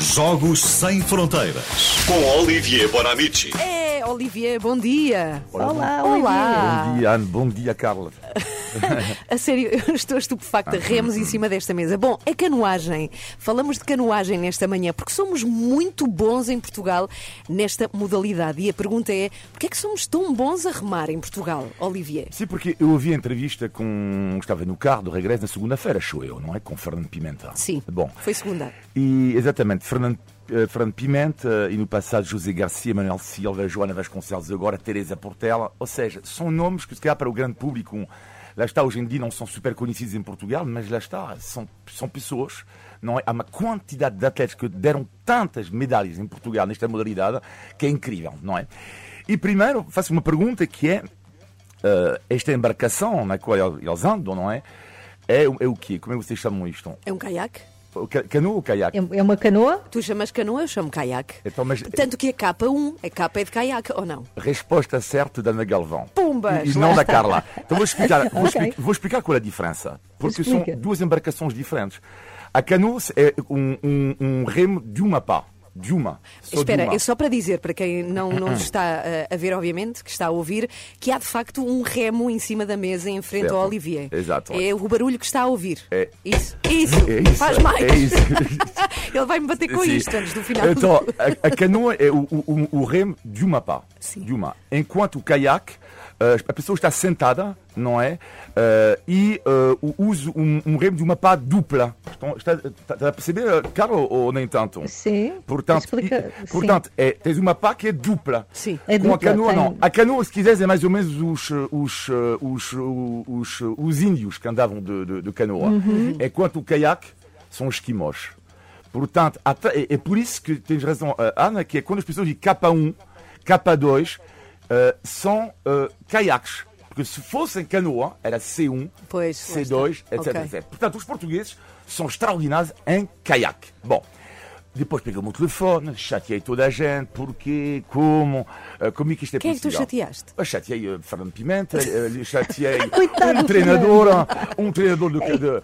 Jogos Sem Fronteiras com Olivier Bonamici. É, Olivier, bom dia. Olá, Olá. Bom dia, Ana. Bom dia, Carla. A sério, eu estou estupefacta. Remos em cima desta mesa. Bom, a canoagem. Falamos de canoagem nesta manhã porque somos muito bons em Portugal nesta modalidade. E a pergunta é: porquê é que somos tão bons a remar em Portugal, Olivier? Sim, porque eu ouvi a entrevista com. Estava no carro do regresso na segunda-feira, show eu, não é? Com Fernando Pimenta. Sim. Bom. Foi segunda. E, exatamente, Fernando, eh, Fernando Pimenta e no passado José Garcia, Manuel Silva, Joana Vasconcelos, agora Teresa Portela. Ou seja, são nomes que, se calhar, para o grande público, lá está, hoje em dia não são super conhecidos em Portugal, mas lá está, são, são pessoas. Não é? Há uma quantidade de atletas que deram tantas medalhas em Portugal nesta modalidade que é incrível, não é? E primeiro, faço uma pergunta que é eh, esta embarcação na qual eles andam, não é? É, é o quê? Como é que vocês chamam isto? É um caiaque? Canoa ou caiaque? É é uma canoa? Tu chamas canoa, eu chamo caiaque. Então, mas Tanto que a capa 1, a capa é de caiaque, ou não? resposta certa da Ana Galvão. Pumbas, E, e não da. Carla. Então vou explicar, vou, Ok. explicar, vou explicar qual é a diferença. Porque Explica. são duas embarcações diferentes. A canoa é um, um, um remo de uma pá. De uma. Só de Espera, uma. é só para dizer, para quem não, não está uh, a ver, obviamente, que está a ouvir, que há de facto um remo em cima da mesa em frente Certo. ao Olivier. Exato. É o barulho que está a ouvir. É. Isso, isso, É isso, faz mais. é isso. Ele vai me bater com Sim. isto antes do final. Então, a, a canoa é o, o, o remo de uma pá. Sim. De uma. Enquanto o caiaque, eh, a pessoa está sentada, não é? Eh, e eh, usa um, um remo de uma pá dupla. Então, está, está- a perceber, eh, Carol, ou, nem tanto? Sim. Portanto, Explica- e- portanto é, tens uma pá que é dupla. Sim. É Com a dupla, canoa, tem- não. A canoa, se quiseres, é mais ou menos os, eh, os, eh, os, os, os, os índios que andavam de, de, de canoa. Uhum. Enquanto o caiaque são os esquimós. Portanto, é, é por isso que tens razão, eh, Ana, que é quando as pessoas dizem K1, K2, eh, são eh, caiaques. Porque se fossem canoa, era C1, Pois, lá C2, está. etc, Ok. etc. Portanto, os portugueses são extraordinários em caiaque. Bom, depois pegou-me o telefone, chateei toda a gente, porquê, como, eh, como é que isto é Quem é que tu possível? chateaste? Eu chateei eh, Fernando Pimenta, eh, chateei um do treinador, um treinador de, de- eh,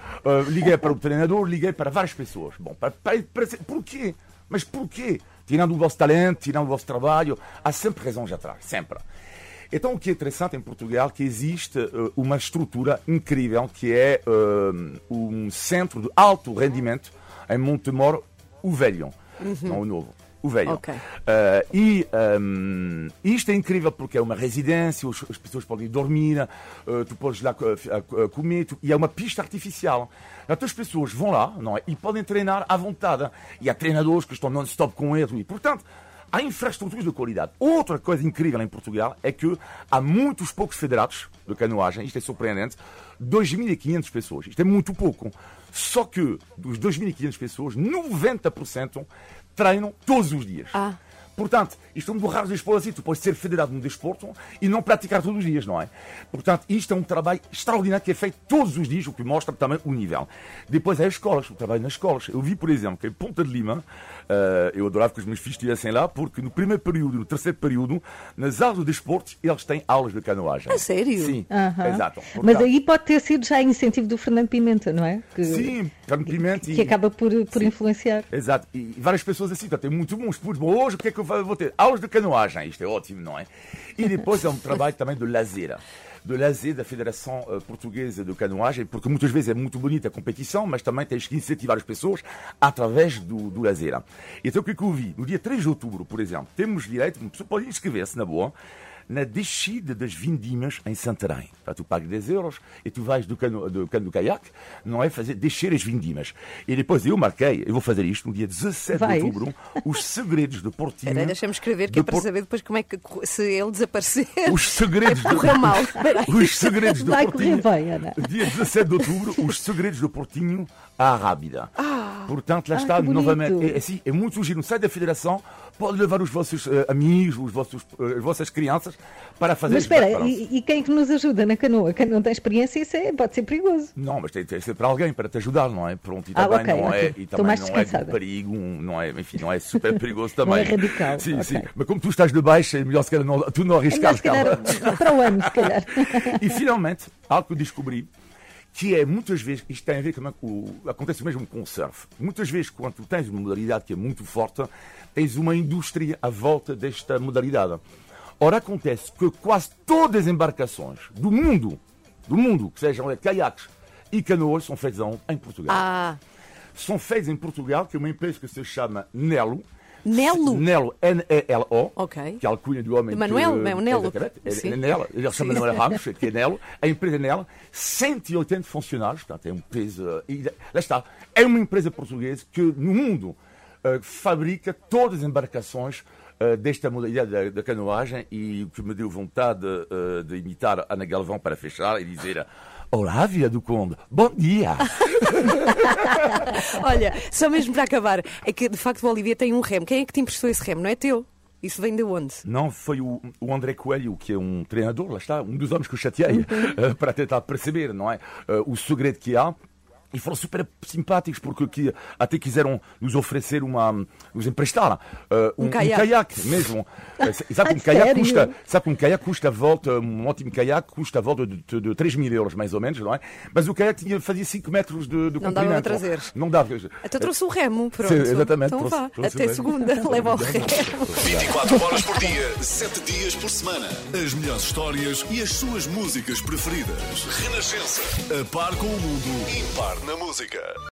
liguei para o treinador, liguei para várias pessoas. Bom, para, para, para, porquê? Mas porquê? Tirando o vosso talento, tirando o vosso trabalho, há sempre razões atrás, sempre. Então, o que é interessante em Portugal é que existe eh, uma estrutura incrível que é eh, um centro de alto rendimento em Montemor, o Velho, não o Novo. O velho. Ok. Eh, e ehm, isto é incrível porque é uma residência, as pessoas podem dormir, eh, tu podes lá a comer, tu- e é uma pista artificial. Então as pessoas vão lá não é? e podem treinar à vontade. E há treinadores que estão non-stop com eles. E, portanto, há infraestruturas de qualidade. Outra coisa incrível em Portugal é que há muitos poucos federados de canoagem, isto é surpreendente, 2.500 pessoas. Isto é muito pouco. Só que dos 2.500 pessoas, 90% treinam todos os dias. Ah. Portanto, isto é um dos raros desportos assim. Tu podes ser federado num desporto e não praticar todos os dias, não é? Portanto, isto é um trabalho extraordinário que é feito todos os dias, o que mostra também o nível. Depois é as escolas, o trabalho nas escolas. Eu vi, por exemplo, que em Ponta de Lima, eh, eu adorava que os meus filhos estivessem lá, porque no primeiro período, no terceiro período, nas aulas de desportos, eles têm aulas de canoagem. A sério? Sim, Aham. exato. Mas Portanto, aí pode ter sido já incentivo do Fernando Pimenta, não é? Que, Sim, Fernando Pimenta e- que acaba por, por influenciar. Exato. E várias pessoas assim, portanto, é muito muito bom. Hoje o que é que eu vou ter? Aulas de canoagem, isto é ótimo, não é? E depois é um trabalho também de lazer. De lazer da Federação eh, Portuguesa de Canoagem, porque muitas vezes é muito bonita a competição, mas também tens que incentivar as pessoas através do, do lazer. Então o que é que eu vi? No dia 3 de outubro, por exemplo, temos direito, uma pessoa pode inscrever-se na boa, na descida das vindimas em Santarém. Para tu pagas 10 euros e tu vais do cano do, cano do caiaque, não é fazer descer as vindimas. E depois eu marquei, eu vou fazer isto no dia 17 Vais? de outubro, os segredos de Portinho. Espera, deixa-me escrever, que é de para Por- saber depois como é que se ele desaparecer. Os segredos Vai correr mal. Os segredos do Vai Portinho. bem, Ana. Dia 17 de outubro, os segredos do Portinho à Rábida. Portanto, lá Ah, está que bonito. novamente. É, assim, é muito giro. No site da Federação, pode levar os vossos eh, amigos, os vossos, eh, as vossas crianças para fazer Mas as espera, e, e quem é que nos ajuda na canoa? Quem não tem experiência, isso é, pode ser perigoso. Não, mas tem, tem sempre alguém para te ajudar, não é? Pronto, e Ah, também ok, não ok. é, e Estou também mais não é de perigo, não é, enfim, não é super perigoso também. Não é radical, Sim, ok. sim. Mas como tu estás de baixo, é melhor se calhar não, tu não É arriscares, se calhar, para o ano, se calhar. E finalmente, algo que eu descobri, que é muitas vezes, isto tem a ver com o, acontece mesmo com o surf. Muitas vezes, quando tens uma modalidade que é muito forte, tens uma indústria à volta desta modalidade. Ora, acontece que quase todas as embarcações do mundo, do mundo, que sejam caiaques e canoas, são feitas em Portugal. Ah, São feitas em Portugal, que é uma empresa que se chama Nelo. Nelo? Nelo, N-E-L-O. Que é a alcunha do homem De Manuel, que... é o Nelo. É- é Nelo. Ele chama Manuel Ramos, que é Nelo. A empresa Nelo, 180 funcionários, portanto, é uma empresa... E lá está. É uma empresa portuguesa que, no mundo, eh, fabrica todas as embarcações desta modalidade da, canoagem e o que me deu vontade eh, de imitar a Ana Galvão para fechar e dizer Olá, Via do Conde, bom dia! olha, só mesmo para acabar, é que de facto o Olivier tem um remo. Quem é que te emprestou esse remo? Não é teu? Isso vem de onde? Não, foi o, o André Coelho, que é um treinador, lá está, um dos homens que eu chateei, eh, para tentar perceber, não é? eh, o segredo que há. E foram super simpáticos, porque que, até quiseram nos oferecer uma. nos emprestar eh, um, Um um caiaque. caiaque mesmo. Sabe um caiaque custa, sabe um caiaque custa a volta, um ótimo caiaque custa a volta de, de, de 3 mil euros, mais ou menos, não é? Mas o caiaque tinha, fazia 5 metros de, de Não dava comprimento. para trazer. Não dava. Até trouxe o remo, pronto. Sim, exatamente, Então trouxe- vá, trouxe até segunda, leva o remo. 24 horas por dia, 7 dias por semana. As melhores histórias e as suas músicas preferidas. Renascença. A par com o mundo, impar na música.